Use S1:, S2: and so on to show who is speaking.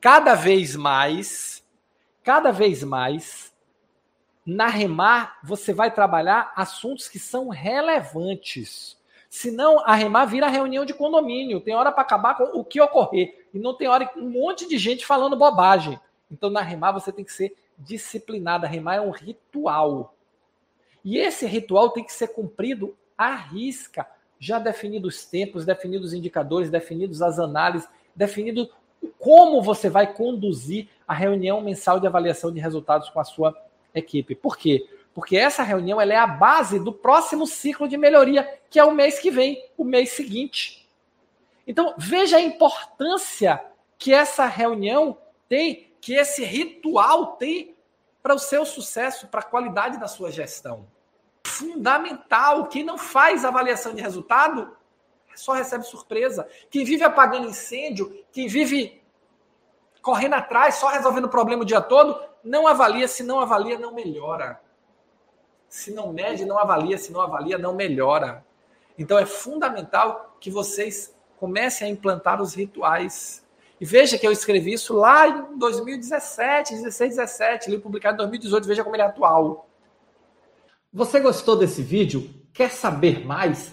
S1: cada vez mais, cada vez mais, na Remar, você vai trabalhar assuntos que são relevantes. Senão, a Remar vira reunião de condomínio. Tem hora para acabar com o que ocorrer. E não tem hora um monte de gente falando bobagem. Então, na Remar, você tem que ser disciplinado. A Remar é um ritual. E esse ritual tem que ser cumprido à risca, já definidos os tempos, definidos os indicadores, definidos as análises, definido como você vai conduzir a reunião mensal de avaliação de resultados com a sua equipe. Por quê? Porque essa reunião ela é a base do próximo ciclo de melhoria, que é o mês que vem, o mês seguinte. Então, veja a importância que essa reunião tem, que esse ritual tem para o seu sucesso, para a qualidade da sua gestão. Fundamental. Quem não faz avaliação de resultado só recebe surpresa. Quem vive apagando incêndio, quem vive correndo atrás, só resolvendo o problema o dia todo, não avalia. Se não avalia, não melhora. Se não mede, não avalia. Se não avalia, não melhora. Então é fundamental que vocês comecem a implantar os rituais e veja que eu escrevi isso lá em 2017, 16, 17, li publicado em 2018, veja como ele é atual. Você gostou desse vídeo? Quer saber mais?